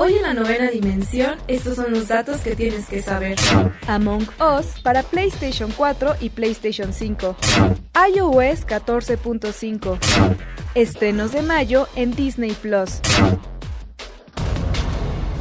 Hoy en la novena dimensión, estos son los datos que tienes que saber. Among Us para PlayStation 4 y PlayStation 5. iOS 14.5. Estrenos de mayo en Disney Plus.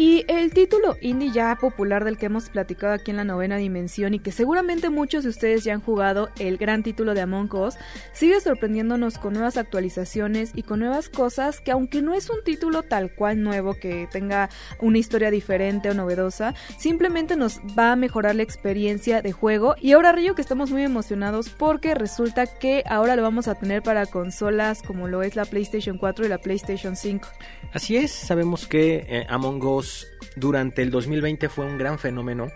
Y el título indie ya popular del que hemos platicado aquí en la novena dimensión y que seguramente muchos de ustedes ya han jugado, el gran título de Among Us, sigue sorprendiéndonos con nuevas actualizaciones y con nuevas cosas que aunque no es un título tal cual nuevo que tenga una historia diferente o novedosa, simplemente nos va a mejorar la experiencia de juego. Y ahora Río que estamos muy emocionados porque resulta que ahora lo vamos a tener para consolas como lo es la PlayStation 4 y la PlayStation 5. Así es, sabemos que eh, Among Us durante el 2020 fue un gran fenómeno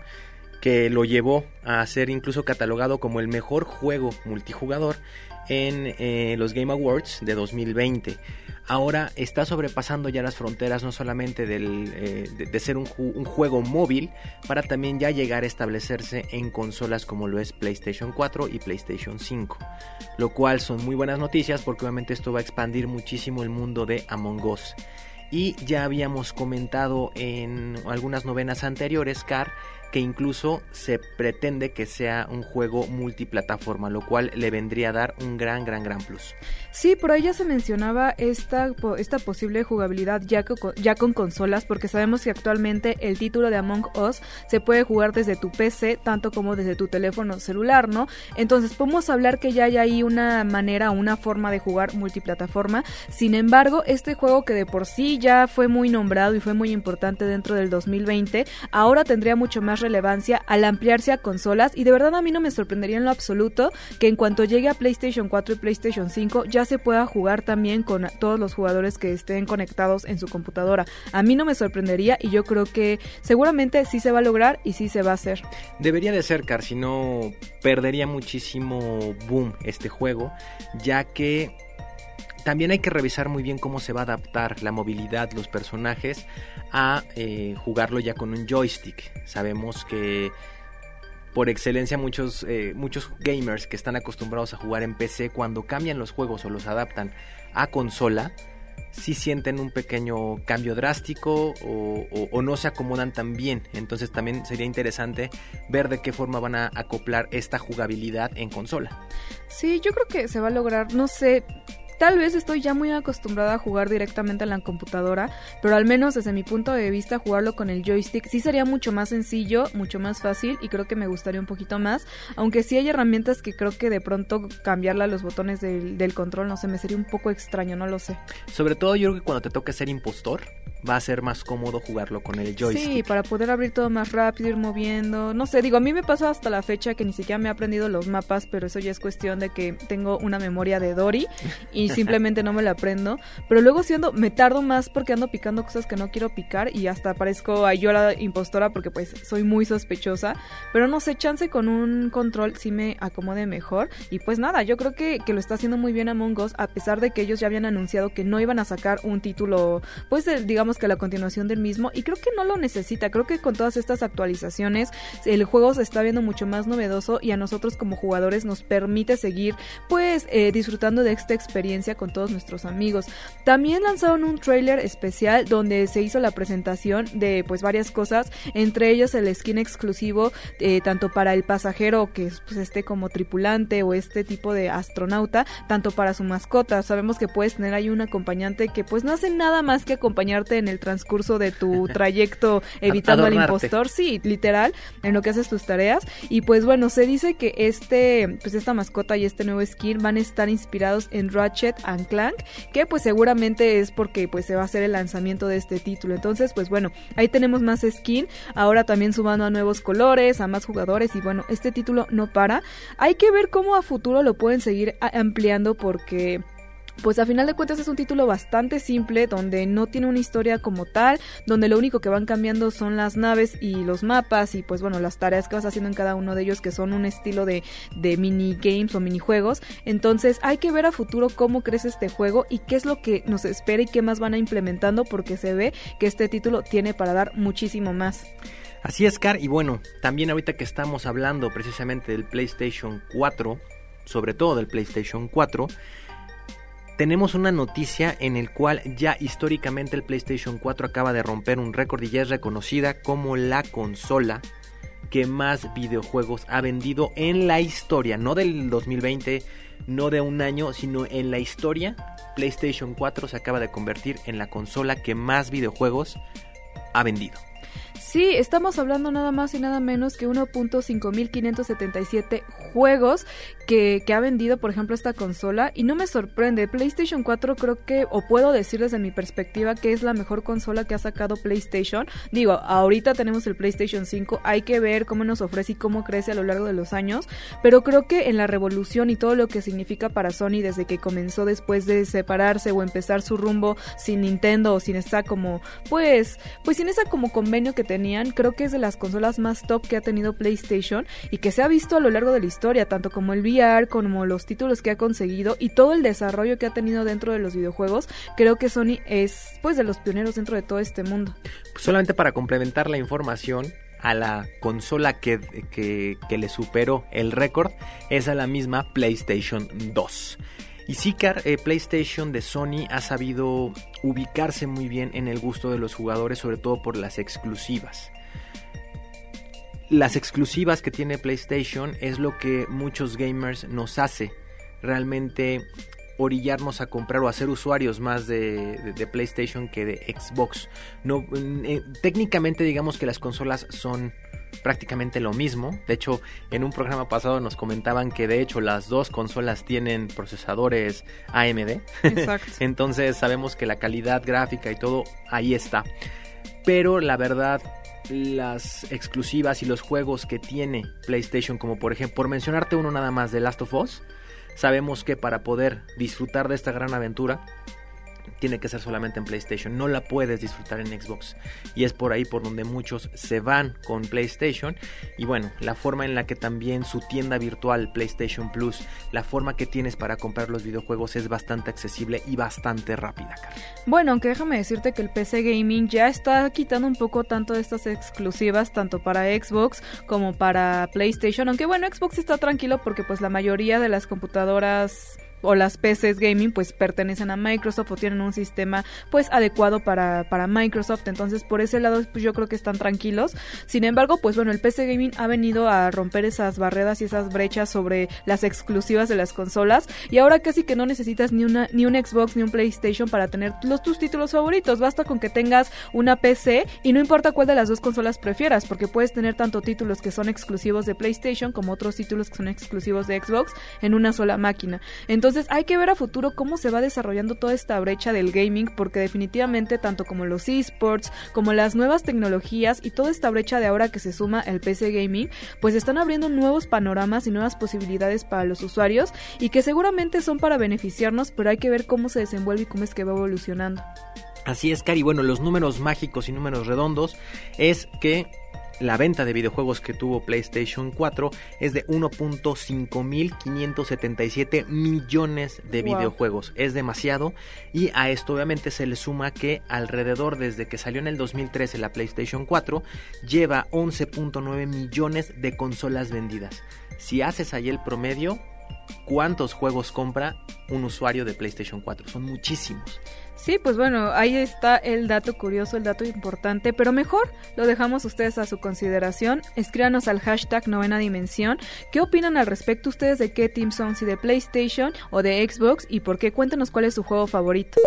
que lo llevó a ser incluso catalogado como el mejor juego multijugador en eh, los Game Awards de 2020. Ahora está sobrepasando ya las fronteras no solamente del, eh, de, ser un, un, juego móvil, para también ya llegar a establecerse en consolas como lo es PlayStation 4 y PlayStation 5. Lo cual son muy buenas noticias porque obviamente esto va a expandir muchísimo el mundo de Among Us. Y ya habíamos comentado en algunas novenas anteriores, Car, que incluso se pretende que sea un juego multiplataforma, lo cual le vendría a dar un gran, gran, gran plus. Sí, por ahí ya se mencionaba esta, esta posible jugabilidad ya con, ya con consolas, porque sabemos que actualmente el título de Among Us se puede jugar desde tu PC, tanto como desde tu teléfono celular, ¿no? Entonces podemos hablar que ya hay ahí una manera, una forma de jugar multiplataforma. Sin embargo, este juego que de por sí ya fue muy nombrado y fue muy importante dentro del 2020, ahora tendría mucho más relevancia al ampliarse a consolas y de verdad a mí no me sorprendería en lo absoluto que en cuanto llegue a PlayStation 4 y PlayStation 5 ya se pueda jugar también con todos los jugadores que estén conectados en su computadora. A mí no me sorprendería y yo creo que seguramente sí se va a lograr y sí se va a hacer. Debería de ser, Car, si no perdería muchísimo boom este juego, ya que también hay que revisar muy bien cómo se va a adaptar la movilidad, los personajes, a eh, jugarlo ya con un joystick. Sabemos que por excelencia muchos, eh, muchos gamers que están acostumbrados a jugar en PC, cuando cambian los juegos o los adaptan a consola, sí sienten un pequeño cambio drástico o, o, no se acomodan tan bien. Entonces también sería interesante ver de qué forma van a acoplar esta jugabilidad en consola. Sí, yo creo que se va a lograr, no sé, Tal vez estoy ya muy acostumbrada a jugar directamente en la computadora, pero al menos desde mi punto de vista jugarlo con el joystick sí sería mucho más sencillo, mucho más fácil y creo que me gustaría un poquito más, aunque sí hay herramientas que creo que de pronto cambiarle a los botones del, del control, no sé, me sería un poco extraño, no lo sé. Sobre todo yo creo que cuando te toque ser impostor, va a ser más cómodo jugarlo con el joystick. Sí, para poder abrir todo más rápido, ir moviendo. No sé, digo, a mí me pasa hasta la fecha que ni siquiera me he aprendido los mapas, pero eso ya es cuestión de que tengo una memoria de Dory y simplemente no me la aprendo. Pero luego siendo, me tardo más porque ando picando cosas que no quiero picar y hasta parezco a yo la impostora porque pues soy muy sospechosa. Pero no sé, chance con un control sí me acomode mejor. Y pues nada, yo creo que, que lo está haciendo muy bien Among Us, a pesar de que ellos ya habían anunciado que no iban a sacar un título, pues digamos que la continuación del mismo y creo que no lo necesita, creo que con todas estas actualizaciones el juego se está viendo mucho más novedoso y a nosotros como jugadores nos permite seguir pues eh, disfrutando de esta experiencia con todos nuestros amigos. También lanzaron un trailer especial donde se hizo la presentación de pues varias cosas, entre ellos el skin exclusivo eh, tanto para el pasajero que pues, esté como tripulante o este tipo de astronauta, tanto para su mascota. Sabemos que puedes tener ahí un acompañante que pues no hace nada más que acompañarte en el transcurso de tu trayecto evitando al impostor, sí, literal, en lo que haces tus tareas. Y pues bueno, se dice que este, pues esta mascota y este nuevo skin van a estar inspirados en Ratchet and Clank, que pues seguramente es porque pues se va a hacer el lanzamiento de este título. Entonces, pues bueno, ahí tenemos más skin, ahora también sumando a nuevos colores, a más jugadores y bueno, este título no para. Hay que ver cómo a futuro lo pueden seguir ampliando porque pues a final de cuentas es un título bastante simple, donde no tiene una historia como tal, donde lo único que van cambiando son las naves y los mapas y pues bueno, las tareas que vas haciendo en cada uno de ellos que son un estilo de, de minigames o minijuegos. Entonces hay que ver a futuro cómo crece este juego y qué es lo que nos espera y qué más van a implementando porque se ve que este título tiene para dar muchísimo más. Así es, Car, y bueno, también ahorita que estamos hablando precisamente del PlayStation 4, sobre todo del PlayStation 4, tenemos una noticia en el cual ya históricamente el PlayStation 4 acaba de romper un récord y ya es reconocida como la consola que más videojuegos ha vendido en la historia, no del 2020, no de un año, sino en la historia. PlayStation 4 se acaba de convertir en la consola que más videojuegos ha vendido. Sí, estamos hablando nada más y nada menos que 1.5577 juegos que, ha vendido, por ejemplo, esta consola. Y no me sorprende. PlayStation 4 creo que, o puedo decir desde mi perspectiva, que es la mejor consola que ha sacado PlayStation. Digo, ahorita tenemos el PlayStation 5. Hay que ver cómo nos ofrece y cómo crece a lo largo de los años. Pero creo que en la revolución y todo lo que significa para Sony desde que comenzó después de separarse o empezar su rumbo sin Nintendo o sin esa como, pues, pues sin esa como convenio que creo que es de las consolas más top que ha tenido PlayStation y que se ha visto a lo largo de la historia, tanto como el VR, como los títulos que ha conseguido y todo el desarrollo que ha tenido dentro de los videojuegos, creo que Sony es pues de los pioneros dentro de todo este mundo. solamente para complementar la información, a la consola que, que, le superó el récord es a la misma PlayStation 2. Y sí, eh, PlayStation de Sony ha sabido ubicarse muy bien en el gusto de los jugadores, sobre todo por las exclusivas. Las exclusivas que tiene PlayStation es lo que muchos gamers nos hace realmente orillarnos a comprar o a ser usuarios más de, PlayStation que de Xbox. No, eh, técnicamente digamos que las consolas son prácticamente lo mismo. De hecho, en un programa pasado nos comentaban que de hecho las dos consolas tienen procesadores AMD. Exacto. Entonces sabemos que la calidad gráfica y todo ahí está. Pero la verdad, las exclusivas y los juegos que tiene PlayStation, como por ejemplo, por mencionarte uno nada más de Last of Us, sabemos que para poder disfrutar de esta gran aventura tiene que ser solamente en PlayStation, no la puedes disfrutar en Xbox. Y es por ahí por donde muchos se van con PlayStation. Y bueno, la forma en la que también su tienda virtual PlayStation Plus, la forma que tienes para comprar los videojuegos es bastante accesible y bastante rápida. Bueno, aunque déjame decirte que el PC Gaming ya está quitando un poco tanto de estas exclusivas, tanto para Xbox como para PlayStation. Aunque bueno, Xbox está tranquilo porque pues la mayoría de las computadoras o las PCs gaming pues pertenecen a Microsoft o tienen un sistema pues adecuado para, para Microsoft. Entonces por ese lado pues yo creo que están tranquilos. Sin embargo pues bueno el PC gaming ha venido a romper esas barreras y esas brechas sobre las exclusivas de las consolas y ahora casi que no necesitas ni una ni un Xbox ni un PlayStation para tener los tus títulos favoritos. Basta con que tengas una PC y no importa cuál de las dos consolas prefieras porque puedes tener tanto títulos que son exclusivos de PlayStation como otros títulos que son exclusivos de Xbox en una sola máquina. Entonces entonces hay que ver a futuro cómo se va desarrollando toda esta brecha del gaming porque definitivamente tanto como los esports, como las nuevas tecnologías y toda esta brecha de ahora que se suma el PC gaming, pues están abriendo nuevos panoramas y nuevas posibilidades para los usuarios y que seguramente son para beneficiarnos, pero hay que ver cómo se desenvuelve y cómo es que va evolucionando. Así es, Cari. Bueno, los números mágicos y números redondos es que la venta de videojuegos que tuvo PlayStation 4 es de 1.5577 millones de videojuegos. Es demasiado y a esto obviamente se le suma que alrededor desde que salió en el 2013 la PlayStation 4 lleva 11.9 millones de consolas vendidas. Si haces ahí el promedio, ¿cuántos juegos compra un usuario de PlayStation 4? Son muchísimos. Sí, pues bueno, ahí está el dato curioso, el dato importante, pero mejor lo dejamos ustedes a su consideración. Escríbanos al hashtag novena dimensión. ¿Qué opinan al respecto ustedes de qué team son? Si de PlayStation o de Xbox y por qué? Cuéntanos cuál es su juego favorito.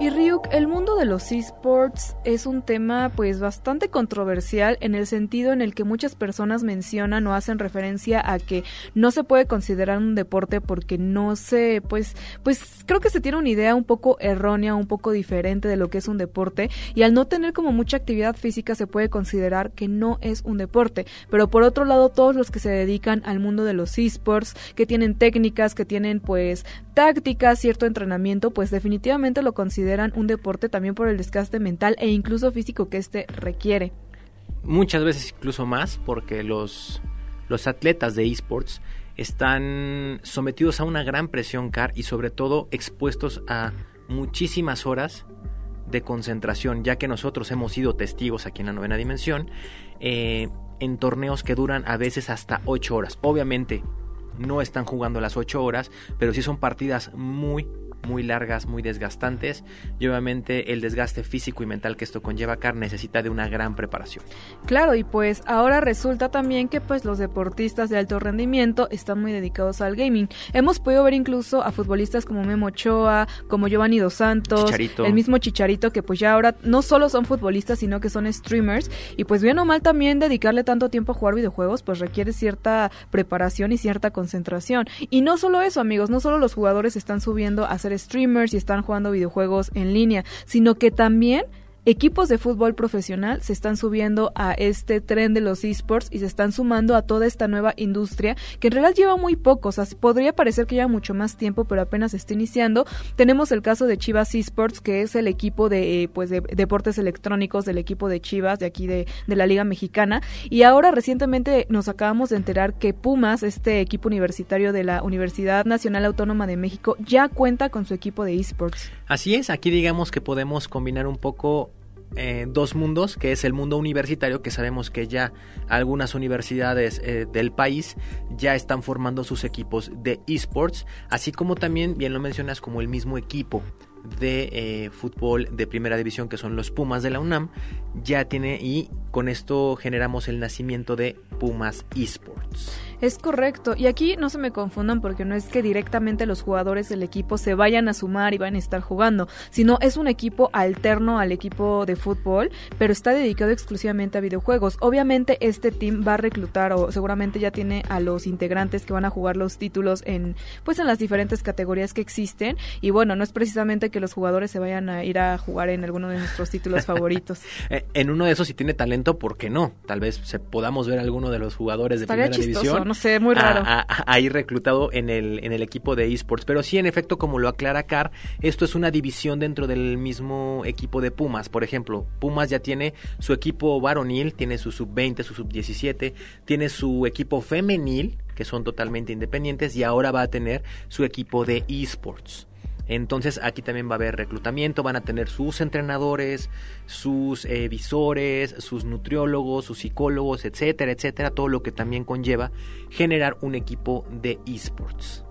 Y Ryuk, el mundo de los esports es un tema pues bastante controversial en el sentido en el que muchas personas mencionan o hacen referencia a que no se puede considerar un deporte porque no se pues pues creo que se tiene una idea un poco errónea, un poco diferente de lo que es un deporte. Y al no tener como mucha actividad física se puede considerar que no es un deporte, pero por otro lado todos los que se dedican al mundo de los esports, que tienen técnicas, que tienen pues tácticas, cierto entrenamiento, pues definitivamente lo consideran un deporte también por el desgaste mental e incluso físico que este requiere. Muchas veces incluso más porque los, los atletas de esports están sometidos a una gran presión CAR y sobre todo expuestos a muchísimas horas de concentración, ya que nosotros hemos sido testigos aquí en la novena dimensión eh, en torneos que duran a veces hasta 8 horas. Obviamente no están jugando las 8 horas, pero sí son partidas muy, muy largas, muy desgastantes y obviamente el desgaste físico y mental que esto conlleva CAR necesita de una gran preparación. Claro, y pues ahora resulta también que pues los deportistas de alto rendimiento están muy dedicados al gaming. Hemos podido ver incluso a futbolistas como Memo Ochoa, como Giovanni Dos Santos, Chicharito. el mismo Chicharito que pues ya ahora no solo son futbolistas, sino que son streamers y pues bien o mal también dedicarle tanto tiempo a jugar videojuegos pues requiere cierta preparación y cierta concentración. Y no solo eso, amigos, no solo los jugadores están subiendo a streamers y están jugando videojuegos en línea, sino que también equipos de fútbol profesional se están subiendo a este tren de los esports y se están sumando a toda esta nueva industria que en realidad lleva muy poco, o sea, podría parecer que lleva mucho más tiempo, pero apenas está iniciando. Tenemos el caso de Chivas Esports, que es el equipo de, eh, pues, de deportes electrónicos del equipo de Chivas, de aquí de, de la Liga Mexicana, y ahora recientemente nos acabamos de enterar que Pumas, este equipo universitario de la Universidad Nacional Autónoma de México, ya cuenta con su equipo de esports. Así es, aquí digamos que podemos combinar un poco eh, dos mundos, que es el mundo universitario, que sabemos que ya algunas universidades eh, del país ya están formando sus equipos de esports, así como también, bien lo mencionas, como el mismo equipo de eh, fútbol de primera división que son los Pumas de la UNAM ya tiene y con esto generamos el nacimiento de Pumas Esports. Es correcto. Y aquí no se me confundan porque no es que directamente los jugadores del equipo se vayan a sumar y van a estar jugando, sino es un equipo alterno al equipo de fútbol, pero está dedicado exclusivamente a videojuegos. Obviamente este team va a reclutar o seguramente ya tiene a los integrantes que van a jugar los títulos en pues en las diferentes categorías que existen y bueno, no es precisamente que los jugadores se vayan a ir a jugar en alguno de nuestros títulos favoritos. Eh, en uno de esos si tiene talento, ¿por qué no? Tal vez se podamos ver alguno de los jugadores de Estaría primera chistoso, división no sé, muy raro. a- a- ahí reclutado en el, en el equipo de esports. Pero sí, en efecto, como lo aclara Car, esto es una división dentro del mismo equipo de Pumas. Por ejemplo, Pumas ya tiene su equipo varonil, tiene su sub-20, su sub-17, tiene su equipo femenil, que son totalmente independientes, y ahora va a tener su equipo de esports. Entonces aquí también va a haber reclutamiento, van a tener sus entrenadores, sus eh, visores, sus nutriólogos, sus psicólogos, etcétera, etcétera, todo lo que también conlleva generar un equipo de esports.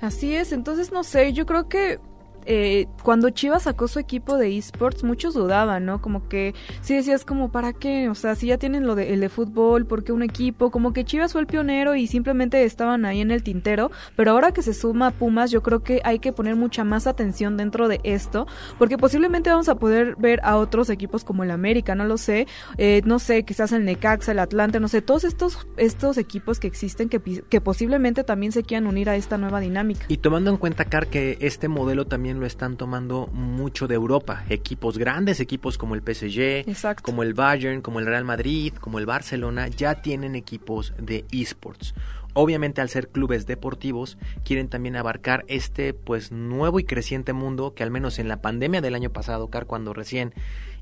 Así es, entonces no sé, yo creo que eh, cuando Chivas sacó su equipo de esports, muchos dudaban, ¿no? Como que sí decías como, ¿para qué? O sea, si ya tienen lo de, el de fútbol, ¿por qué un equipo? Como que Chivas fue el pionero y simplemente estaban ahí en el tintero, pero ahora que se suma Pumas, yo creo que hay que poner mucha más atención dentro de esto, porque posiblemente vamos a poder ver a otros equipos como el América, no lo sé, eh, no sé, quizás el Necaxa, el Atlante, no sé, todos estos, estos equipos que existen que, que posiblemente también se quieran unir a esta nueva dinámica. Y tomando en cuenta, Car, que este modelo también lo están tomando mucho de Europa. Equipos grandes, equipos como el PSG, Exacto. como el Bayern, como el Real Madrid, como el Barcelona, ya tienen equipos de esports. Obviamente al ser clubes deportivos quieren también abarcar este pues nuevo y creciente mundo que al menos en la pandemia del año pasado, Car, cuando recién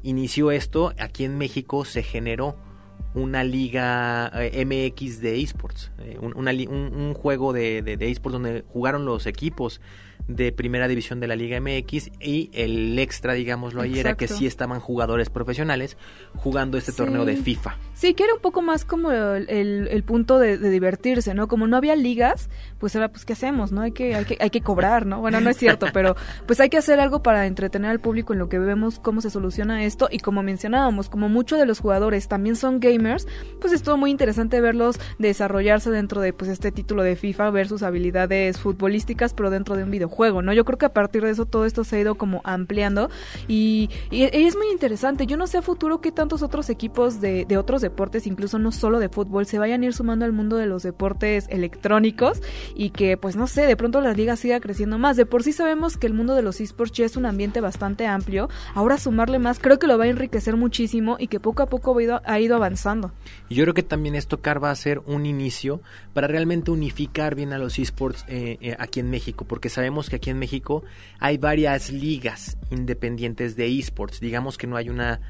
inició esto, aquí en México se generó una liga eh, MX de esports, eh, un, juego de, de- de esports donde jugaron los equipos de primera división de la Liga MX y el extra, digámoslo ahí, era que sí estaban jugadores profesionales jugando este Sí. torneo de FIFA. Sí, que era un poco más como el, el- el punto de, de divertirse, ¿no? Como no había ligas, pues ahora, pues, ¿qué hacemos, no? Hay que, hay que, hay que cobrar, ¿no? Bueno, no es cierto, pero pues hay que hacer algo para entretener al público en lo que vemos cómo se soluciona esto y como mencionábamos, como muchos de los jugadores también son gamers, pues estuvo muy interesante verlos desarrollarse dentro de pues este título de FIFA, ver sus habilidades futbolísticas, pero dentro de un videojuego, ¿no? Yo creo que a partir de eso todo esto se ha ido como ampliando y, es muy interesante. Yo no sé a futuro qué tantos otros equipos de, de otros deportes, incluso no solo de fútbol, se vayan a ir sumando al mundo de los deportes electrónicos y que pues no sé, de pronto la liga siga creciendo más. De por sí sabemos que el mundo de los esports ya es un ambiente bastante amplio. Ahora sumarle más creo que lo va a enriquecer muchísimo y que poco a poco ha ido, ha ido avanzando. Y yo creo que también esto, Car, va a ser un inicio para realmente unificar bien a los esports eh, eh, aquí en México, porque sabemos que aquí en México hay varias ligas independientes de esports. Digamos que no hay una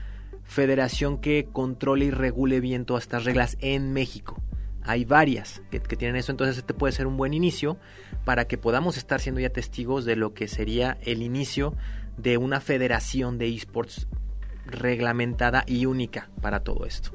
federación que controle y regule bien todas estas reglas en México. Hay varias que, tienen eso, entonces este puede ser un buen inicio para que podamos estar siendo ya testigos de lo que sería el inicio de una federación de esports reglamentada y única para todo esto.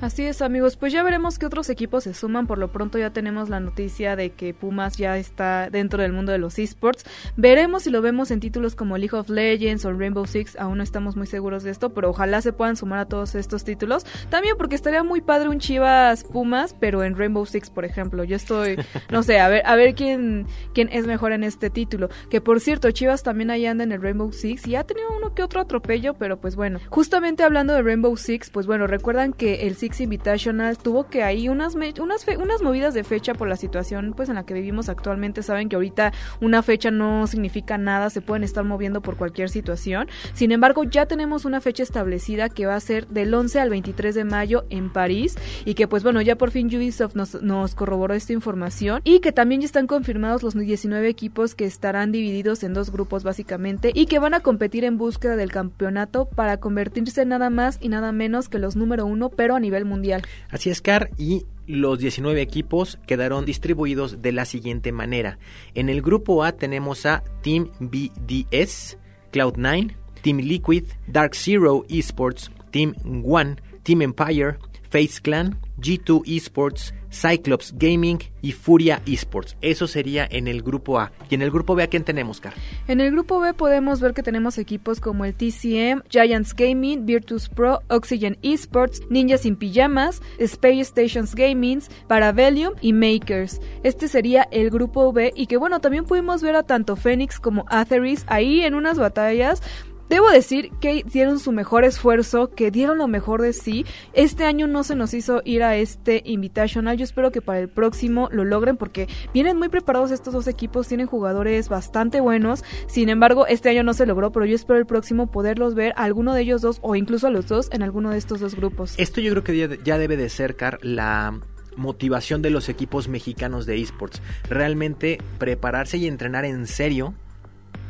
Así es, amigos. Pues ya veremos qué otros equipos se suman. Por lo pronto ya tenemos la noticia de que Pumas ya está dentro del mundo de los esports. Veremos si lo vemos en títulos como League of Legends o Rainbow Six. Aún no estamos muy seguros de esto, pero ojalá se puedan sumar a todos estos títulos. También porque estaría muy padre un Chivas Pumas, pero en Rainbow Six, por ejemplo. Yo estoy, no sé, a ver, a ver quién, quién es mejor en este título. Que por cierto, Chivas también ahí anda en el Rainbow Six y ha tenido uno que otro atropello, pero pues bueno. Justamente hablando de Rainbow Six, pues bueno, recuerdan que el Six Invitational tuvo que ahí unas unas unas movidas de fecha por la situación pues en la que vivimos actualmente. Saben que ahorita una fecha no significa nada, se pueden estar moviendo por cualquier situación. Sin embargo, ya tenemos una fecha establecida que va a ser del 11 al 23 de mayo en París y que pues bueno, ya por fin Ubisoft nos, nos corroboró esta información y que también ya están confirmados los 19 equipos que estarán divididos en dos grupos básicamente y que van a competir en búsqueda del campeonato para convertirse nada más y nada menos que los número uno, pero a nivel mundial. Así es, Car, y los 19 equipos quedaron distribuidos de la siguiente manera. En el grupo A tenemos a Team BDS, Cloud9, Team Liquid, Dark Zero Esports, Team One, Team Empire, Face Clan, G2 Esports, Cyclops Gaming y Furia Esports. Eso sería en el grupo A. Y en el grupo B, ¿a quién tenemos, Car? En el grupo B podemos ver que tenemos equipos como el TCM, Giants Gaming, Virtus Pro, Oxygen Esports, Ninjas sin Pijamas, Space Stations Gaming, Parabellum y Makers. Este sería el grupo B y que bueno, también pudimos ver a tanto Phoenix como Atheris ahí en unas batallas Debo decir que dieron su mejor esfuerzo, que dieron lo mejor de sí. Este año no se nos hizo ir a este Invitational. Yo espero que para el próximo lo logren porque vienen muy preparados estos dos equipos, tienen jugadores bastante buenos. Sin embargo, este año no se logró, pero yo espero el próximo poderlos ver a alguno de ellos dos o incluso a los dos en alguno de estos dos grupos. Esto yo creo que ya debe de cercar la motivación de los equipos mexicanos de esports. Realmente prepararse y entrenar en serio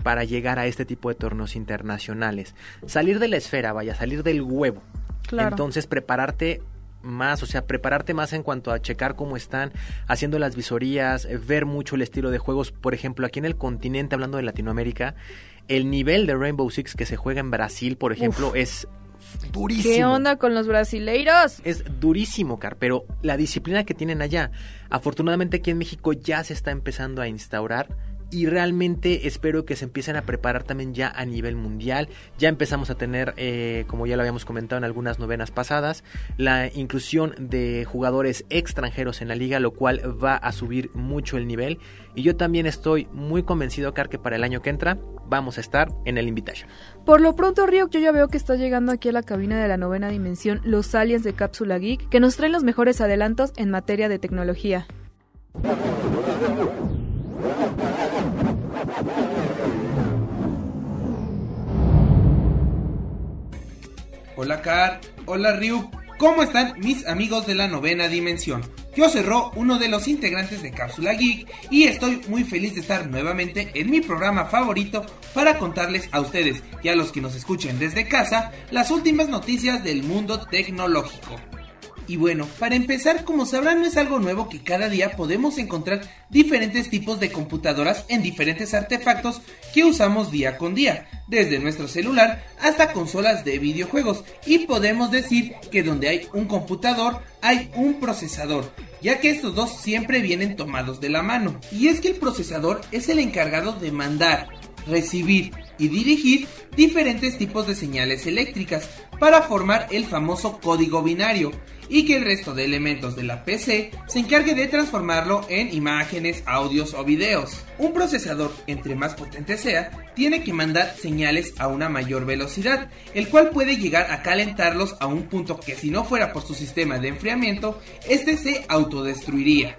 para llegar a este tipo de torneos internacionales. Salir de la esfera, vaya, salir del huevo. Entonces prepararte más, o sea, prepararte más en cuanto a checar cómo están haciendo las visorías, eh, ver mucho el estilo de juegos, por ejemplo, aquí en el continente, hablando de Latinoamérica, el nivel de Rainbow Six que se juega en Brasil, por ejemplo, es durísimo. ¿Qué onda con los brasileiros? Es durísimo, Car, pero la disciplina que tienen allá, afortunadamente aquí en México ya se está empezando a instaurar y realmente espero que se empiecen a preparar también ya a nivel mundial. Ya empezamos a tener, eh, como ya lo habíamos comentado en algunas novenas pasadas, la inclusión de jugadores extranjeros en la liga, lo cual va a subir mucho el nivel. Y yo también estoy muy convencido, Car, que para el año que entra vamos a estar en el Invitation. Por lo pronto, Ryok, yo ya veo que está llegando aquí a la cabina de la novena dimensión los aliens de Cápsula Geek, que nos traen los mejores adelantos en materia de tecnología. Hola Car, hola Ryu, ¿cómo están mis amigos de la novena dimensión? Yo cerró uno de los integrantes de Cápsula Geek y estoy muy feliz de estar nuevamente en mi programa favorito para contarles a ustedes y a los que nos escuchen desde casa las últimas noticias del mundo tecnológico. Y bueno, para empezar, como sabrán, no es algo nuevo que cada día podemos encontrar diferentes tipos de computadoras en diferentes artefactos que usamos día con día, desde nuestro celular hasta consolas de videojuegos. Y podemos decir que donde hay un computador hay un procesador, ya que estos dos siempre vienen tomados de la mano. Y es que el procesador es el encargado de mandar, recibir y dirigir diferentes tipos de señales eléctricas para formar el famoso código binario y que el resto de elementos de la PC se encargue de transformarlo en imágenes, audios o videos. Un procesador, entre más potente sea, tiene que mandar señales a una mayor velocidad, el cual puede llegar a calentarlos a un punto que si no fuera por su sistema de enfriamiento, este se autodestruiría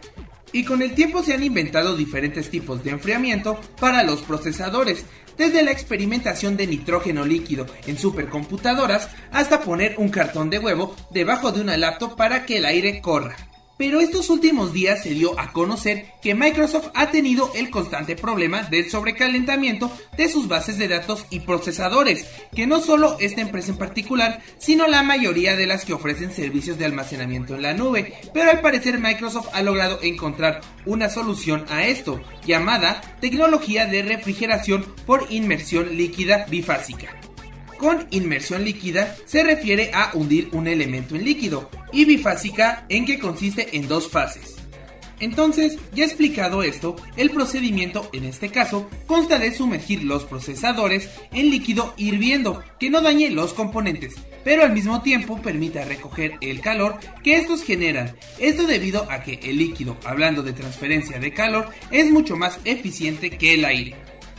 y con el tiempo se han inventado diferentes tipos de enfriamiento para los procesadores, desde la experimentación de nitrógeno líquido en supercomputadoras hasta poner un cartón de huevo debajo de una laptop para que el aire corra. Pero estos últimos días se dio a conocer que Microsoft ha tenido el constante problema del sobrecalentamiento de sus bases de datos y procesadores, que no solo esta empresa en particular, sino la mayoría de las que ofrecen servicios de almacenamiento en la nube, pero al parecer Microsoft ha logrado encontrar una solución a esto, llamada tecnología de refrigeración por inmersión líquida bifásica. Con inmersión líquida se refiere a hundir un elemento en líquido y bifásica en que consiste en dos fases. Entonces, ya explicado esto, el procedimiento en este caso consta de sumergir los procesadores en líquido hirviendo que no dañe los componentes, pero al mismo tiempo permita recoger el calor que estos generan. Esto debido a que el líquido, hablando de transferencia de calor, es mucho más eficiente que el aire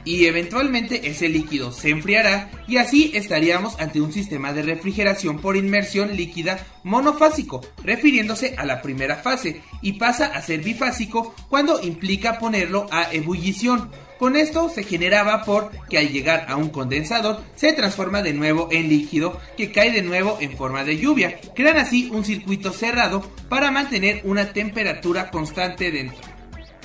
y eventualmente ese líquido se enfriará y así estaríamos ante un sistema de refrigeración por inmersión líquida monofásico, refiriéndose a la primera fase, y pasa a ser bifásico cuando implica ponerlo a ebullición. Con esto se genera vapor que al llegar a un condensador se transforma de nuevo en líquido que cae de nuevo en forma de lluvia. Crean así un circuito cerrado para mantener una temperatura constante dentro.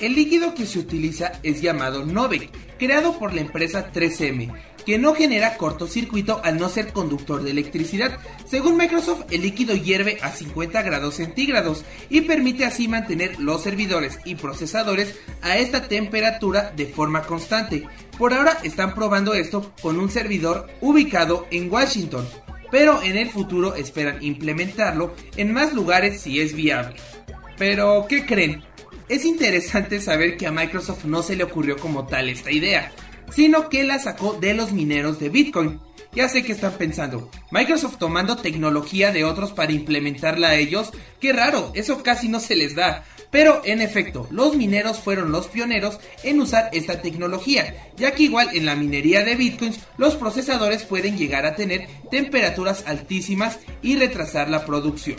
El líquido que se utiliza es llamado Novec, creado por la empresa 3M, que no genera cortocircuito al no ser conductor de electricidad. Según Microsoft, el líquido hierve a 50 grados centígrados y permite así mantener los servidores y procesadores a esta temperatura de forma constante. Por ahora están probando esto con un servidor ubicado en Washington, pero en el futuro esperan implementarlo en más lugares si es viable. Pero, ¿qué creen? Es interesante saber que a Microsoft no se le ocurrió como tal esta idea, sino que la sacó de los mineros de Bitcoin. Ya sé que están pensando, Microsoft tomando tecnología de otros para implementarla a ellos, qué raro, eso casi no se les da. Pero en efecto, los mineros fueron los pioneros en usar esta tecnología, ya que igual en la minería de bitcoins los procesadores pueden llegar a tener temperaturas altísimas y retrasar la producción.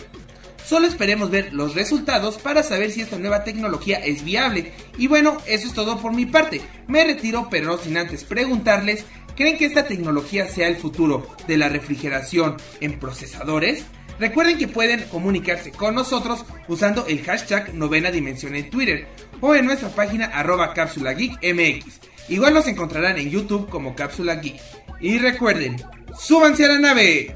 Solo esperemos ver los resultados para saber si esta nueva tecnología es viable. Y bueno, eso es todo por mi parte. Me retiro, pero no sin antes preguntarles, ¿creen que esta tecnología sea el futuro de la refrigeración en procesadores? Recuerden que pueden comunicarse con nosotros usando el hashtag novena dimensión en Twitter o en nuestra página arroba cápsula geek mx. Igual nos encontrarán en YouTube como cápsula geek. Y recuerden, súbanse a la nave.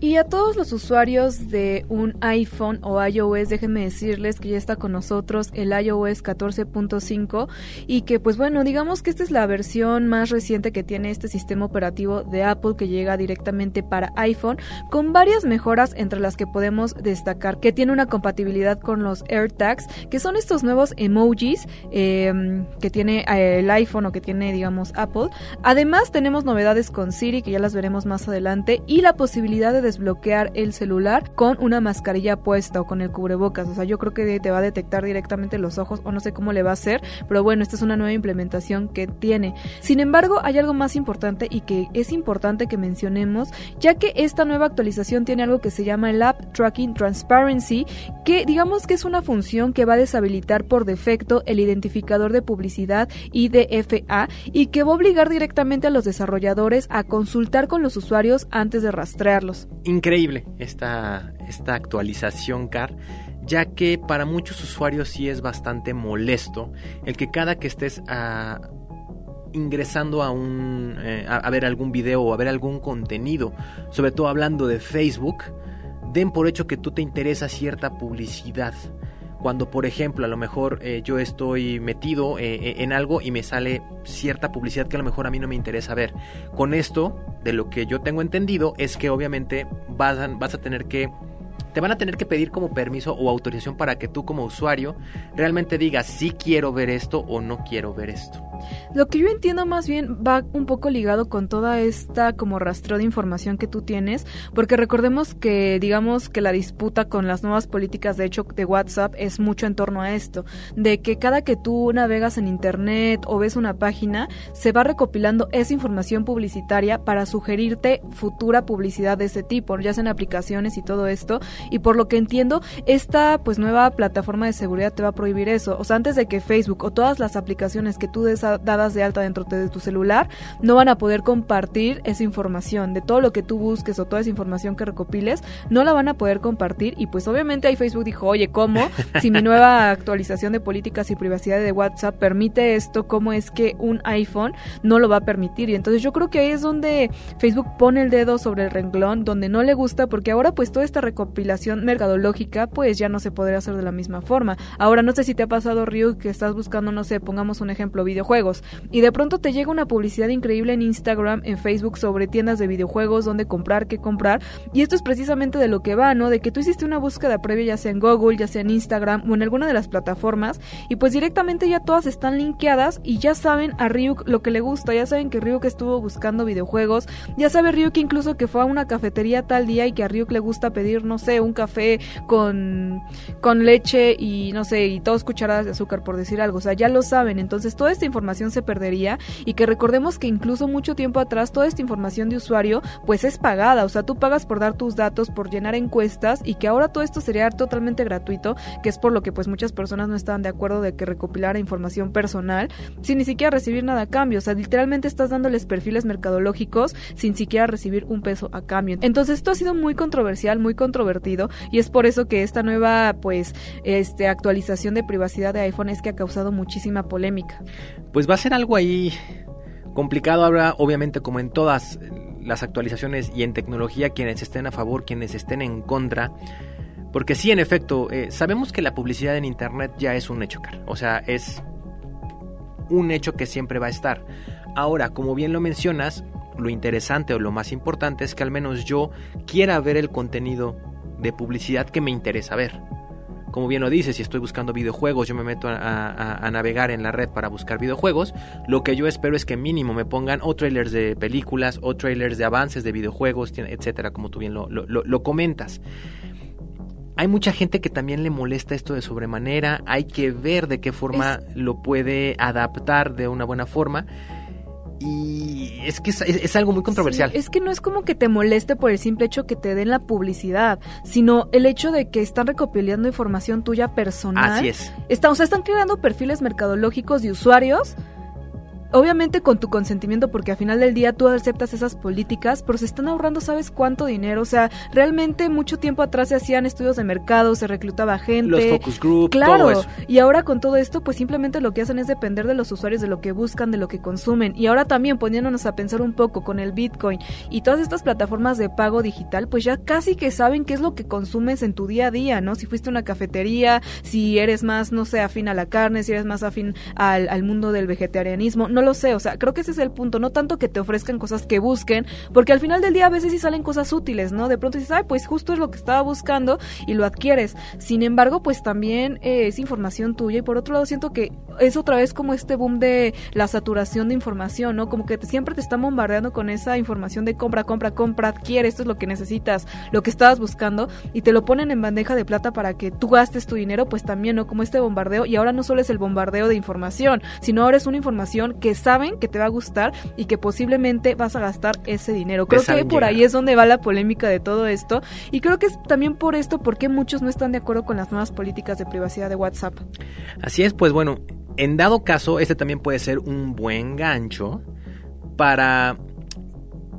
Y a todos los usuarios de un iPhone o iOS, déjenme decirles que ya está con nosotros el iOS 14.5 y que pues bueno, digamos que esta es la versión más reciente que tiene este sistema operativo de Apple que llega directamente para iPhone con varias mejoras entre las que podemos destacar que tiene una compatibilidad con los AirTags, que son estos nuevos emojis eh, que tiene eh, el iPhone o que tiene digamos Apple. Además tenemos novedades con Siri que ya las veremos más adelante y la posibilidad de desbloquear el celular con una mascarilla puesta o con el cubrebocas. O sea, yo creo que te va a detectar directamente los ojos o no sé cómo le va a hacer, pero bueno, esta es una nueva implementación que tiene. Sin embargo, hay algo más importante y que es importante que mencionemos, ya que esta nueva actualización tiene algo que se llama el App Tracking Transparency, que digamos que es una función que va a deshabilitar por defecto el identificador de publicidad IDFA y que va a obligar directamente a los desarrolladores a consultar con los usuarios antes de rastrearlos increíble esta, esta actualización CAR, ya que para muchos usuarios sí es bastante molesto el que cada que estés ah, ingresando a, un, eh, a, ver algún video o a ver algún contenido, sobre todo hablando de Facebook, den por hecho que tú te interesa cierta publicidad cuando por ejemplo a lo mejor eh, yo estoy metido eh, en algo y me sale cierta publicidad que a lo mejor a mí no me interesa ver. Con esto, de lo que yo tengo entendido, es que obviamente vas a, vas a tener que te van a tener que pedir como permiso o autorización para que tú como usuario realmente digas si quiero ver esto o no quiero ver esto. Lo que yo entiendo más bien va un poco ligado con toda esta como rastreo de información que tú tienes, porque recordemos que digamos que la disputa con las nuevas políticas de hecho de WhatsApp es mucho en torno a esto, de que cada que tú navegas en internet o ves una página, se va recopilando esa información publicitaria para sugerirte futura publicidad de ese tipo, ya sean aplicaciones y todo esto, y por lo que entiendo, esta pues nueva plataforma de seguridad te va a prohibir eso, o sea, antes de que Facebook o todas las aplicaciones que tú des dadas de alta dentro de tu celular, no van a poder compartir esa información de todo lo que tú busques o toda esa información que recopiles, no la van a poder compartir y pues obviamente ahí Facebook dijo, oye, ¿cómo? Si mi nueva actualización de políticas y privacidad de WhatsApp permite esto, ¿cómo es que un iPhone no lo va a permitir? Y entonces yo creo que ahí es donde Facebook pone el dedo sobre el renglón, donde no le gusta, porque ahora pues toda esta recopilación mercadológica pues ya no se podría hacer de la misma forma. Ahora no sé si te ha pasado, Ryu, que estás buscando, no sé, pongamos un ejemplo, videojuegos, y de pronto te llega una publicidad increíble en Instagram, en Facebook sobre tiendas de videojuegos, donde comprar, qué comprar, y esto es precisamente de lo que va, ¿no? De que tú hiciste una búsqueda previa ya sea en Google, ya sea en Instagram o en alguna de las plataformas, y pues directamente ya todas están linkeadas y ya saben a Ryuk lo que le gusta, ya saben que Ryuk estuvo buscando videojuegos, ya sabe Ryuk incluso que fue a una cafetería tal día y que a Ryuk le gusta pedir, no sé, un café con, con leche y no sé, y dos cucharadas de azúcar por decir algo, o sea, ya lo saben, entonces toda esta información se perdería. Y que recordemos que incluso mucho tiempo atrás toda esta información de usuario pues es pagada, o sea, tú pagas por dar tus datos, por llenar encuestas y que ahora todo esto sería totalmente gratuito, que es por lo que pues muchas personas no estaban de acuerdo de que recopilara información personal sin ni siquiera recibir nada a cambio, o sea, literalmente estás dándoles perfiles mercadológicos sin siquiera recibir un peso a cambio. Entonces esto ha sido muy controversial, muy controvertido y es por eso que esta nueva pues este actualización de privacidad de iPhone es que ha causado muchísima polémica. Pues va a ser algo ahí complicado, habrá obviamente como en todas las actualizaciones y en tecnología quienes estén a favor, quienes estén en contra. Porque sí, en efecto, eh, sabemos que la publicidad en Internet ya es un hecho, Car. O sea, es un hecho que siempre va a estar. Ahora, como bien lo mencionas, lo interesante o lo más importante es que al menos yo quiera ver el contenido de publicidad que me interesa ver. Como bien lo dice, si estoy buscando videojuegos, yo me meto a, navegar en la red para buscar videojuegos. Lo que yo espero es que mínimo me pongan o trailers de películas o trailers de avances de videojuegos, etcétera, como tú bien lo, lo comentas. Hay mucha gente que también le molesta esto de sobremanera. Hay que ver de qué forma lo puede adaptar de una buena forma. Y es que es, algo muy controversial. es que no es como que te moleste por el simple hecho que te den la publicidad, sino el hecho de que están recopilando información tuya personal. Así es. o sea, están creando perfiles mercadológicos de usuarios Obviamente con tu consentimiento, porque al final del día tú aceptas esas políticas, pero se están ahorrando, ¿sabes cuánto dinero? O sea, realmente mucho tiempo atrás se hacían estudios de mercado, se reclutaba gente. Los focus group, claro. Todo eso. Y ahora con todo esto, pues simplemente lo que hacen es depender de los usuarios, de lo que buscan, de lo que consumen. Y ahora también poniéndonos a pensar un poco con el Bitcoin y todas estas plataformas de pago digital, pues ya casi que saben qué es lo que consumes en tu día a día, ¿no? Si fuiste a una cafetería, si eres más, no sé, afín a la carne, si eres más afín al, al mundo del vegetarianismo no lo sé, o sea, creo que ese es el punto, no tanto que te ofrezcan cosas que busquen, porque al final del día a veces sí salen cosas útiles, ¿no? De pronto dices, ay, pues justo es lo que estaba buscando y lo adquieres. Sin embargo, pues también eh, es información tuya y por otro lado siento que es otra vez como este boom de la saturación de información, ¿no? Como que siempre te están bombardeando con esa información de compra, compra, compra, adquiere, esto es lo que necesitas, lo que estabas buscando y te lo ponen en bandeja de plata para que tú gastes tu dinero, pues también, ¿no? Como este bombardeo y ahora no solo es el bombardeo de información, sino ahora es una información que saben que te va a gustar y que posiblemente vas a gastar ese dinero. Creo que por ahí es donde va la polémica de todo esto y creo que es también por esto porque muchos no están de acuerdo con las nuevas políticas de privacidad de WhatsApp. Así es, pues bueno, en dado caso, este también puede ser un buen gancho para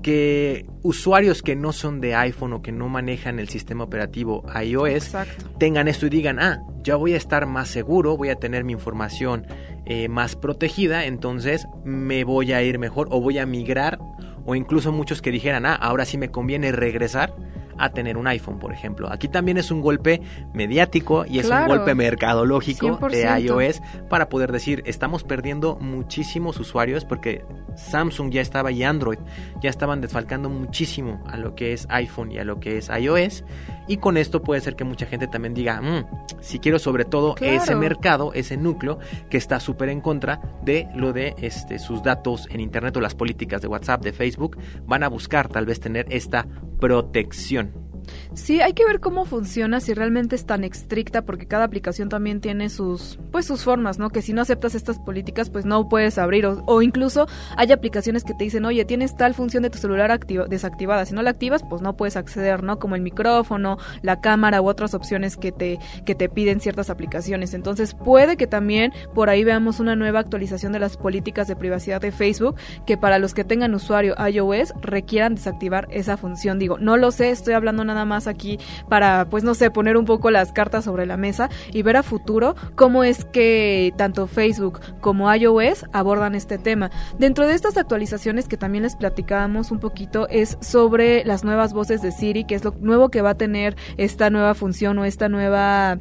que usuarios que no son de iPhone o que no manejan el sistema operativo iOS tengan esto y digan, ah, ya voy a estar más seguro, voy a tener mi información eh, más protegida, entonces me voy a ir mejor o voy a migrar o incluso muchos que dijeran, ah, ahora sí me conviene regresar a tener un iPhone, por ejemplo. Aquí también es un golpe mediático y es un golpe mercadológico de 100%. iOS para poder decir, estamos perdiendo muchísimos usuarios porque Samsung ya estaba y Android ya estaban desfalcando muchísimo a lo que es iPhone y a lo que es iOS. Y con esto puede ser que mucha gente también diga, "Mm, si quiero sobre todo Claro. ese mercado, ese núcleo que está súper en contra de lo de este, sus datos en Internet o las políticas de WhatsApp, de Facebook, van a buscar tal vez tener esta protección. Sí, hay que ver cómo funciona, si realmente es tan estricta, porque cada aplicación también tiene sus, pues sus formas, ¿no? Que si no aceptas estas políticas, pues no puedes abrir, o, o incluso hay aplicaciones que te dicen, oye, tienes tal función de tu celular activa- desactivada, si no la activas, pues no puedes acceder, ¿no? Como el micrófono, la cámara u otras opciones que te, que te piden ciertas aplicaciones. Entonces puede que también por ahí veamos una nueva actualización de las políticas de privacidad de Facebook, que para los que tengan usuario iOS requieran desactivar esa función. Digo, no lo sé, estoy hablando nada más aquí para, pues no sé, poner un poco las cartas sobre la mesa y ver a futuro cómo es que tanto Facebook como iOS abordan este tema. Dentro de estas actualizaciones que también les platicábamos un poquito es sobre las nuevas voces de Siri, que es lo nuevo que va a tener esta nueva función o esta nueva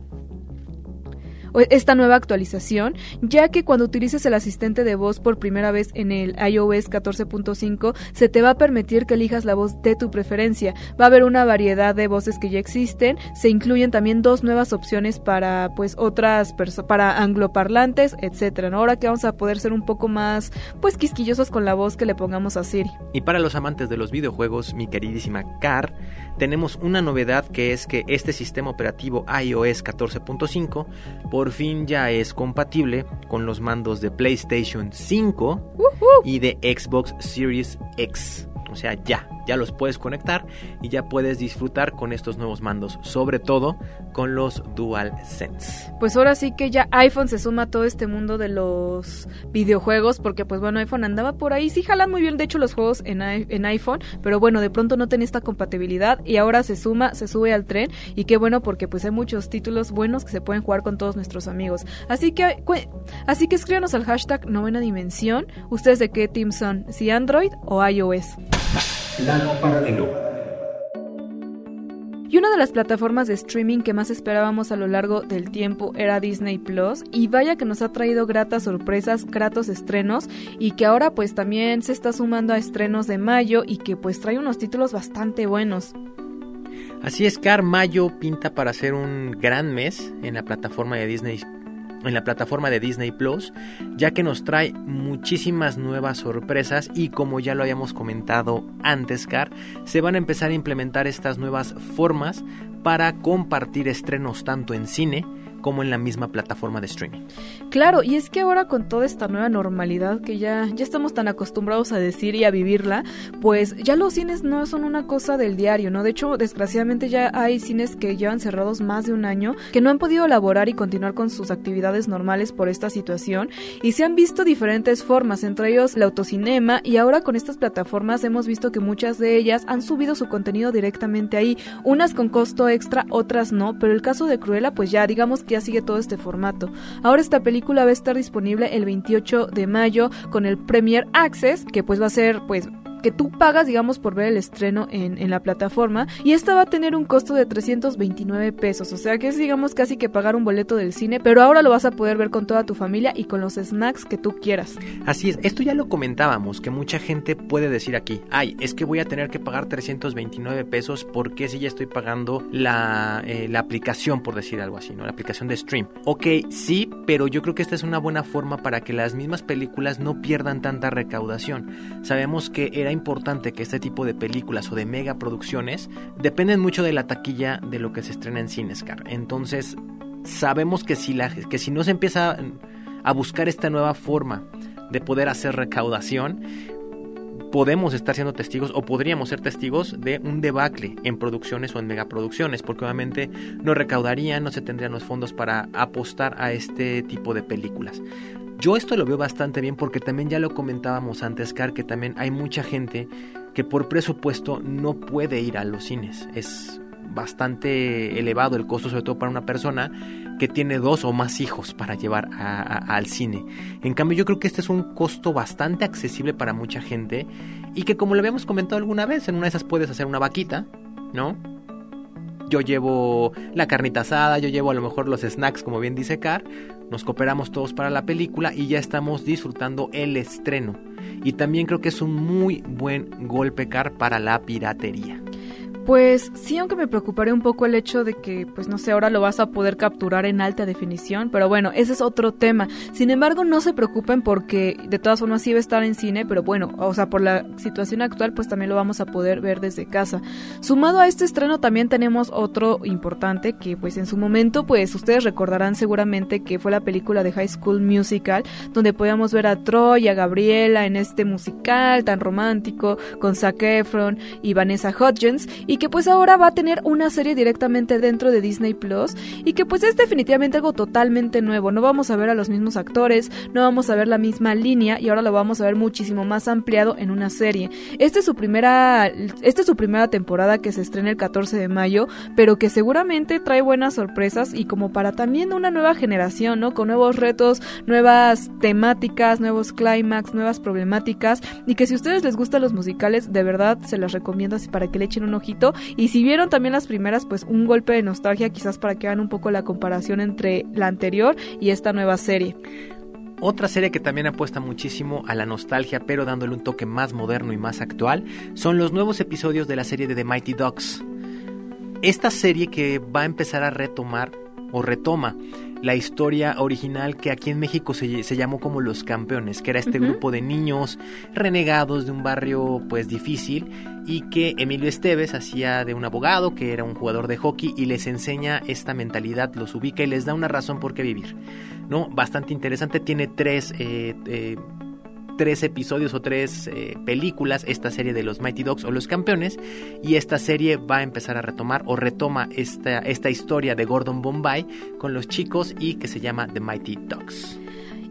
esta nueva actualización, ya que cuando utilices el asistente de voz por primera vez en el iOS 14.5, se te va a permitir que elijas la voz de tu preferencia. Va a haber una variedad de voces que ya existen, se incluyen también dos nuevas opciones para pues otras para angloparlantes, etcétera. Ahora que vamos a poder ser un poco más pues quisquillosos con la voz que le pongamos a Siri. Y para los amantes de los videojuegos, mi queridísima Car, tenemos una novedad que es que este sistema operativo iOS 14.5 por fin ya es compatible con los mandos de PlayStation 5 y de Xbox Series X. O sea, ya, ya los puedes conectar y ya puedes disfrutar con estos nuevos mandos, sobre todo con los DualSense. Pues ahora sí que ya iPhone se suma a todo este mundo de los videojuegos, porque pues bueno, iPhone andaba por ahí, sí jalan muy bien de hecho los juegos en, en iPhone, pero bueno, de pronto no tenía esta compatibilidad y ahora se suma, se sube al tren y qué bueno porque pues hay muchos títulos buenos que se pueden jugar con todos nuestros amigos. Así que, así que escríbanos al hashtag novena dimensión, ustedes de qué team son, si Android o iOS. Plano paralelo. Y una de las plataformas de streaming que más esperábamos a lo largo del tiempo era Disney Plus y vaya que nos ha traído gratas sorpresas, gratos estrenos y que ahora pues también se está sumando a estrenos de mayo y que pues trae unos títulos bastante buenos. Así es, Car, mayo pinta para ser un gran mes en la plataforma de Disney en la plataforma de Disney Plus, ya que nos trae muchísimas nuevas sorpresas y como ya lo habíamos comentado antes, Car, se van a empezar a implementar estas nuevas formas para compartir estrenos tanto en cine como en la misma plataforma de streaming. Claro, y es que ahora con toda esta nueva normalidad que ya, ya estamos tan acostumbrados a decir y a vivirla, pues ya los cines no son una cosa del diario, ¿no? De hecho, desgraciadamente ya hay cines que llevan cerrados más de un año, que no han podido elaborar y continuar con sus actividades normales por esta situación, y se han visto diferentes formas, entre ellos el autocinema, y ahora con estas plataformas hemos visto que muchas de ellas han subido su contenido directamente ahí, unas con costo extra, otras no, pero el caso de Cruella, pues ya digamos ya sigue todo este formato. Ahora esta película va a estar disponible el 28 de mayo con el Premier Access, que pues va a ser pues que tú pagas, digamos, por ver el estreno en, la plataforma. Y esta va a tener un costo de 329 pesos. O sea que es, digamos, casi que pagar un boleto del cine. Pero ahora lo vas a poder ver con toda tu familia y con los snacks que tú quieras. Así es, esto ya lo comentábamos, que mucha gente puede decir aquí, ay, es que voy a tener que pagar 329 pesos porque si ya estoy pagando la, eh, la aplicación, por decir algo así, ¿no? La aplicación de stream. Ok, sí, pero yo creo que esta es una buena forma para que las mismas películas no pierdan tanta recaudación. Sabemos que era importante que este tipo de películas o de megaproducciones dependen mucho de la taquilla de lo que se estrena en cines, Car. Entonces, sabemos que si, la, que si no se empieza a buscar esta nueva forma de poder hacer recaudación, podemos estar siendo testigos o podríamos ser testigos de un debacle en producciones o en megaproducciones, porque obviamente no recaudarían, no se tendrían los fondos para apostar a este tipo de películas. Yo esto lo veo bastante bien porque también ya lo comentábamos antes, Car, que también hay mucha gente que por presupuesto no puede ir a los cines. Es bastante elevado el costo, sobre todo para una persona que tiene dos o más hijos para llevar al cine. En cambio, yo creo que este es un costo bastante accesible para mucha gente y que como lo habíamos comentado alguna vez, en una de esas puedes hacer una vaquita, ¿no? yo llevo la carnita asada, yo llevo a lo mejor los snacks, como bien dice Car, nos cooperamos todos para la película y ya estamos disfrutando el estreno. Y también creo que es un muy buen golpe Car para la piratería. Pues sí, aunque me preocuparía un poco el hecho de que, pues no sé, ahora lo vas a poder capturar en alta definición, pero bueno, ese es otro tema. Sin embargo, no se preocupen porque de todas formas sí va a estar en cine, pero bueno, o sea, por la situación actual, pues también lo vamos a poder ver desde casa. Sumado a este estreno también tenemos otro importante que pues en su momento, pues ustedes recordarán seguramente que fue la película de High School Musical, donde podíamos ver a Troy a Gabriela en este musical tan romántico con Zac Efron y Vanessa Hudgens y que pues ahora va a tener una serie directamente dentro de Disney Plus y que pues es definitivamente algo totalmente nuevo. No vamos a ver a los mismos actores, no vamos a ver la misma línea y ahora lo vamos a ver muchísimo más ampliado en una serie. Esta es su primera, esta es su primera temporada que se estrena el 14 de mayo, pero que seguramente trae buenas sorpresas y como para también una nueva generación, ¿no? Con nuevos retos, nuevas temáticas, nuevos clímax, nuevas problemáticas y que si a ustedes les gustan los musicales, de verdad se las recomiendo así para que le echen un ojito y si vieron también las primeras, pues un golpe de nostalgia quizás para que hagan un poco la comparación entre la anterior y esta nueva serie. Otra serie que también apuesta muchísimo a la nostalgia, pero dándole un toque más moderno y más actual, son los nuevos episodios de la serie de The Mighty Ducks. Esta serie que va a empezar a retomar o retoma la historia original que aquí en México se, se, llamó como Los Campeones, que era este grupo de niños renegados de un barrio pues difícil y que Emilio Esteves hacía de un abogado que era un jugador de hockey y les enseña esta mentalidad, los ubica y les da una razón por qué vivir. ¿no? Bastante interesante, tiene tres... Eh, eh, tres episodios o tres eh, películas esta serie de los Mighty Dogs o los campeones y esta serie va a empezar a retomar o retoma esta, esta historia de Gordon Bombay con los chicos y que se llama The Mighty Dogs.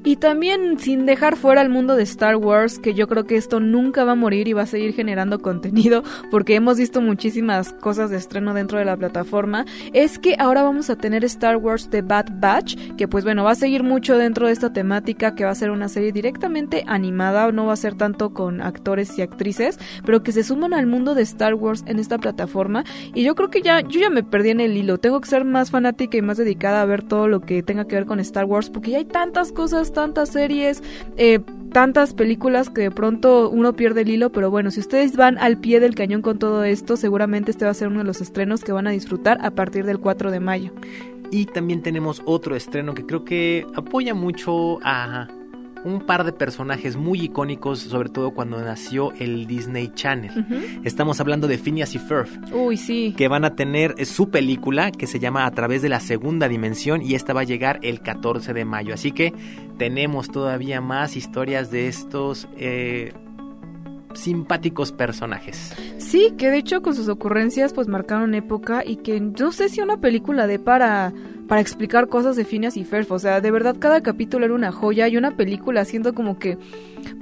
Y también sin dejar fuera el mundo de Star Wars, que yo creo que esto nunca va a morir y va a seguir generando contenido, porque hemos visto muchísimas cosas de estreno dentro de la plataforma, es que ahora vamos a tener Star Wars The Bad Batch, que pues bueno, va a seguir mucho dentro de esta temática, que va a ser una serie directamente animada, no va a ser tanto con actores y actrices, pero que se suman al mundo de Star Wars en esta plataforma. Y yo creo que ya, yo ya me perdí en el hilo, tengo que ser más fanática y más dedicada a ver todo lo que tenga que ver con Star Wars, porque ya hay tantas cosas tantas series, eh, tantas películas que de pronto uno pierde el hilo, pero bueno, si ustedes van al pie del cañón con todo esto, seguramente este va a ser uno de los estrenos que van a disfrutar a partir del 4 de mayo. Y también tenemos otro estreno que creo que apoya mucho a un par de personajes muy icónicos, sobre todo cuando nació el Disney Channel. Estamos hablando de Phineas y Ferb. Uy, sí. Que van a tener su película que se llama A través de la segunda dimensión y esta va a llegar el 14 de mayo. Así que tenemos todavía más historias de estos eh, simpáticos personajes. Sí, que de hecho con sus ocurrencias pues marcaron época y que no sé si una película de para para explicar cosas de Phineas y Ferb, o sea, de verdad cada capítulo era una joya y una película haciendo como que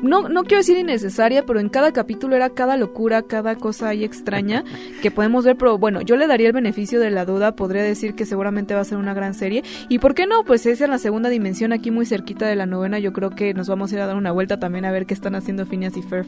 no no quiero decir innecesaria, pero en cada capítulo era cada locura, cada cosa ahí extraña que podemos ver, pero bueno, yo le daría el beneficio de la duda, podría decir que seguramente va a ser una gran serie. Y por qué no, pues es en la segunda dimensión aquí muy cerquita de la novena, yo creo que nos vamos a ir a dar una vuelta también a ver qué están haciendo Phineas y Ferb.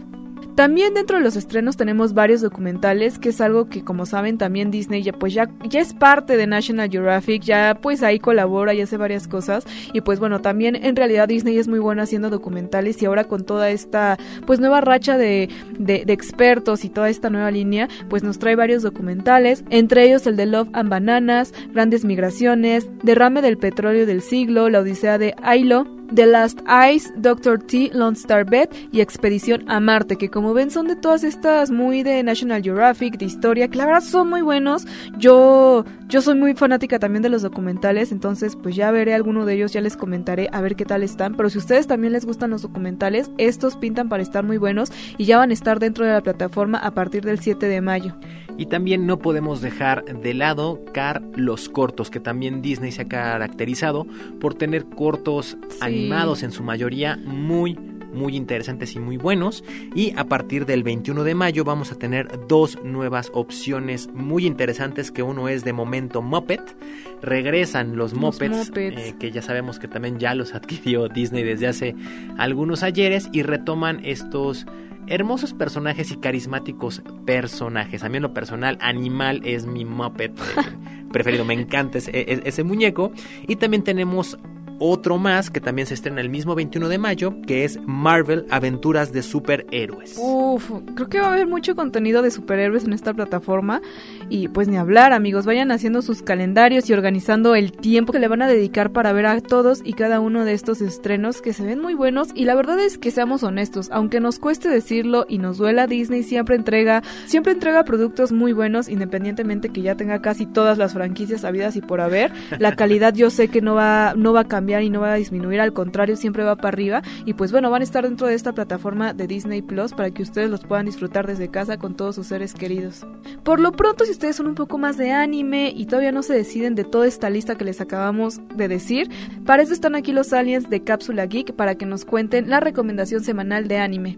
También dentro de los estrenos tenemos varios documentales, que es algo que como saben también Disney ya pues ya, ya es parte de National Geographic, ya pues ahí colabora y hace varias cosas. Y pues bueno, también en realidad Disney es muy bueno haciendo documentales y ahora con toda esta pues nueva racha de, de, expertos y toda esta nueva línea, pues nos trae varios documentales, entre ellos el de Love and Bananas, Grandes Migraciones, Derrame del Petróleo del Siglo, La Odisea de Ailo, The Last Ice, Doctor T, Lone Star Bet y Expedición a Marte, que como ven son de todas estas muy de National Geographic, de historia, que la verdad son muy buenos. Yo, yo soy muy fanática también de los documentales, entonces pues ya veré alguno de ellos, ya les comentaré a ver qué tal están. Pero si ustedes también les gustan los documentales, estos pintan para estar muy buenos y ya van a estar dentro de la plataforma a partir del 7 de mayo. Y también no podemos dejar de lado car los cortos, que también Disney se ha caracterizado por tener cortos sí. animados en su mayoría muy muy interesantes y muy buenos y a partir del 21 de mayo vamos a tener dos nuevas opciones muy interesantes que uno es de momento Muppet regresan los, los Muppets, Muppets. Eh, que ya sabemos que también ya los adquirió Disney desde hace algunos ayeres y retoman estos hermosos personajes y carismáticos personajes. A mí en lo personal, Animal es mi Muppet eh, preferido, me encanta ese, e, ese muñeco. Y también tenemos otro más que también se estrena el mismo 21 de mayo, que es Marvel Aventuras de Superhéroes. Uf, creo que va a haber mucho contenido de superhéroes en esta plataforma. Y pues ni hablar amigos, vayan haciendo sus calendarios y organizando el tiempo que le van a dedicar para ver a todos y cada uno de estos estrenos que se ven muy buenos. Y la verdad es que seamos honestos, aunque nos cueste decirlo y nos duela, Disney siempre entrega, siempre entrega productos muy buenos independientemente que ya tenga casi todas las franquicias habidas y por haber, la calidad yo sé que no va, no va a cambiar y no va a disminuir, al contrario, siempre va para arriba. Y pues bueno, van a estar dentro de esta plataforma de Disney Plus para que ustedes los puedan disfrutar desde casa con todos sus seres queridos. Por lo pronto, si ustedes son un poco más de anime y todavía no se deciden de toda esta lista que les acabamos de decir, para eso están aquí los aliens de Cápsula Geek para que nos cuenten la recomendación semanal de anime.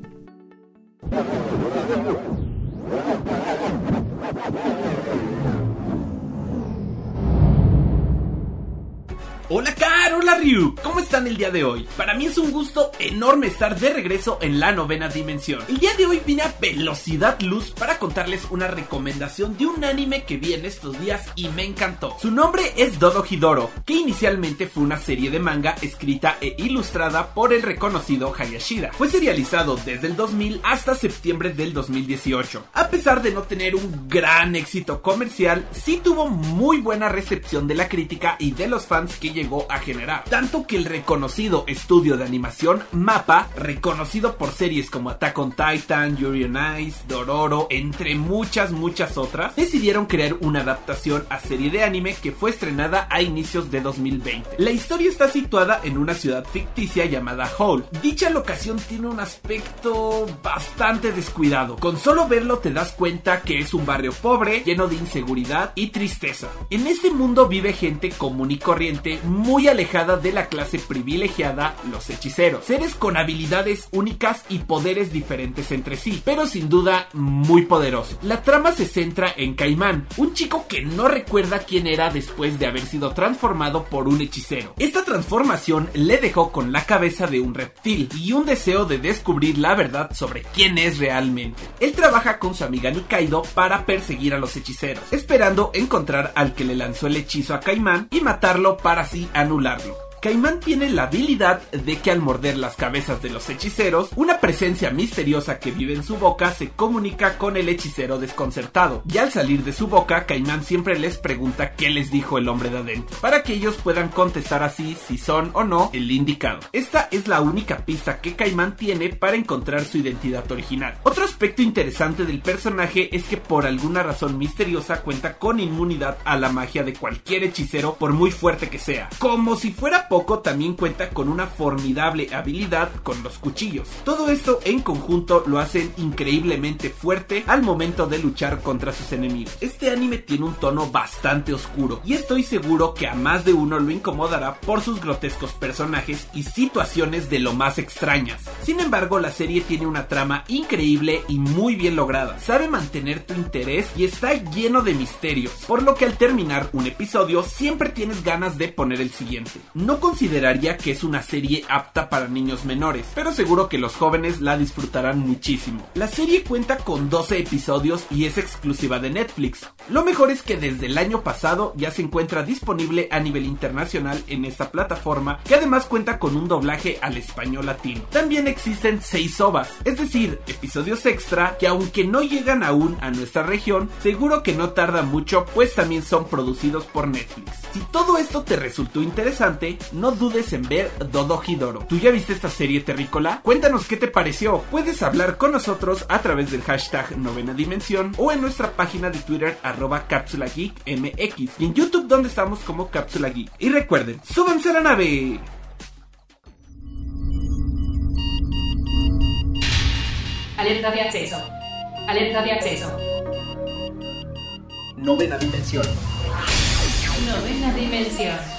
Hola Car, hola Ryu, ¿cómo están el día de hoy? Para mí es un gusto enorme estar de regreso en la novena dimensión. El día de hoy vine a velocidad luz para contarles una recomendación de un anime que vi en estos días y me encantó. Su nombre es Dodo Hidoro, que inicialmente fue una serie de manga escrita e ilustrada por el reconocido Hayashida. Fue serializado desde el 2000 hasta septiembre del 2018. A pesar de no tener un gran éxito comercial, sí tuvo muy buena recepción de la crítica y de los fans que llegó a generar. Tanto que el reconocido estudio de animación MAPA, reconocido por series como Attack on Titan, Yuri on Ice, Dororo, entre muchas, muchas otras, decidieron crear una adaptación a serie de anime que fue estrenada a inicios de 2020. La historia está situada en una ciudad ficticia llamada Hall. Dicha locación tiene un aspecto bastante descuidado. Con solo verlo te das cuenta que es un barrio pobre, lleno de inseguridad y tristeza. En este mundo vive gente común y corriente muy alejada de la clase privilegiada, los hechiceros. Seres con habilidades únicas y poderes diferentes entre sí, pero sin duda muy poderosos. La trama se centra en Caimán, un chico que no recuerda quién era después de haber sido transformado por un hechicero. Esta transformación le dejó con la cabeza de un reptil y un deseo de descubrir la verdad sobre quién es realmente. Él trabaja con su amiga Nikaido para perseguir a los hechiceros, esperando encontrar al que le lanzó el hechizo a Caimán y matarlo para así anularlo. Caimán tiene la habilidad de que al morder las cabezas de los hechiceros, una presencia misteriosa que vive en su boca se comunica con el hechicero desconcertado. Y al salir de su boca, Caimán siempre les pregunta qué les dijo el hombre de adentro, para que ellos puedan contestar así si son o no el indicado. Esta es la única pista que Caimán tiene para encontrar su identidad original. Otro aspecto interesante del personaje es que por alguna razón misteriosa cuenta con inmunidad a la magia de cualquier hechicero por muy fuerte que sea, como si fuera poco también cuenta con una formidable habilidad con los cuchillos. Todo esto en conjunto lo hacen increíblemente fuerte al momento de luchar contra sus enemigos. Este anime tiene un tono bastante oscuro y estoy seguro que a más de uno lo incomodará por sus grotescos personajes y situaciones de lo más extrañas. Sin embargo, la serie tiene una trama increíble y muy bien lograda. Sabe mantener tu interés y está lleno de misterios, por lo que al terminar un episodio siempre tienes ganas de poner el siguiente. No consideraría que es una serie apta para niños menores, pero seguro que los jóvenes la disfrutarán muchísimo. La serie cuenta con 12 episodios y es exclusiva de Netflix. Lo mejor es que desde el año pasado ya se encuentra disponible a nivel internacional en esta plataforma, que además cuenta con un doblaje al español latino. También existen 6 ovas, es decir, episodios extra que aunque no llegan aún a nuestra región, seguro que no tarda mucho, pues también son producidos por Netflix. Si todo esto te resultó interesante, no dudes en ver Dodo Hidoro. ¿Tú ya viste esta serie terrícola? Cuéntanos qué te pareció. Puedes hablar con nosotros a través del hashtag Novena Dimensión o en nuestra página de Twitter arroba Cápsula Geek MX y en YouTube donde estamos como Cápsula Geek. Y recuerden, súbanse a la nave. Alerta de acceso. Alerta de acceso. Novena dimensión. Novena dimensión.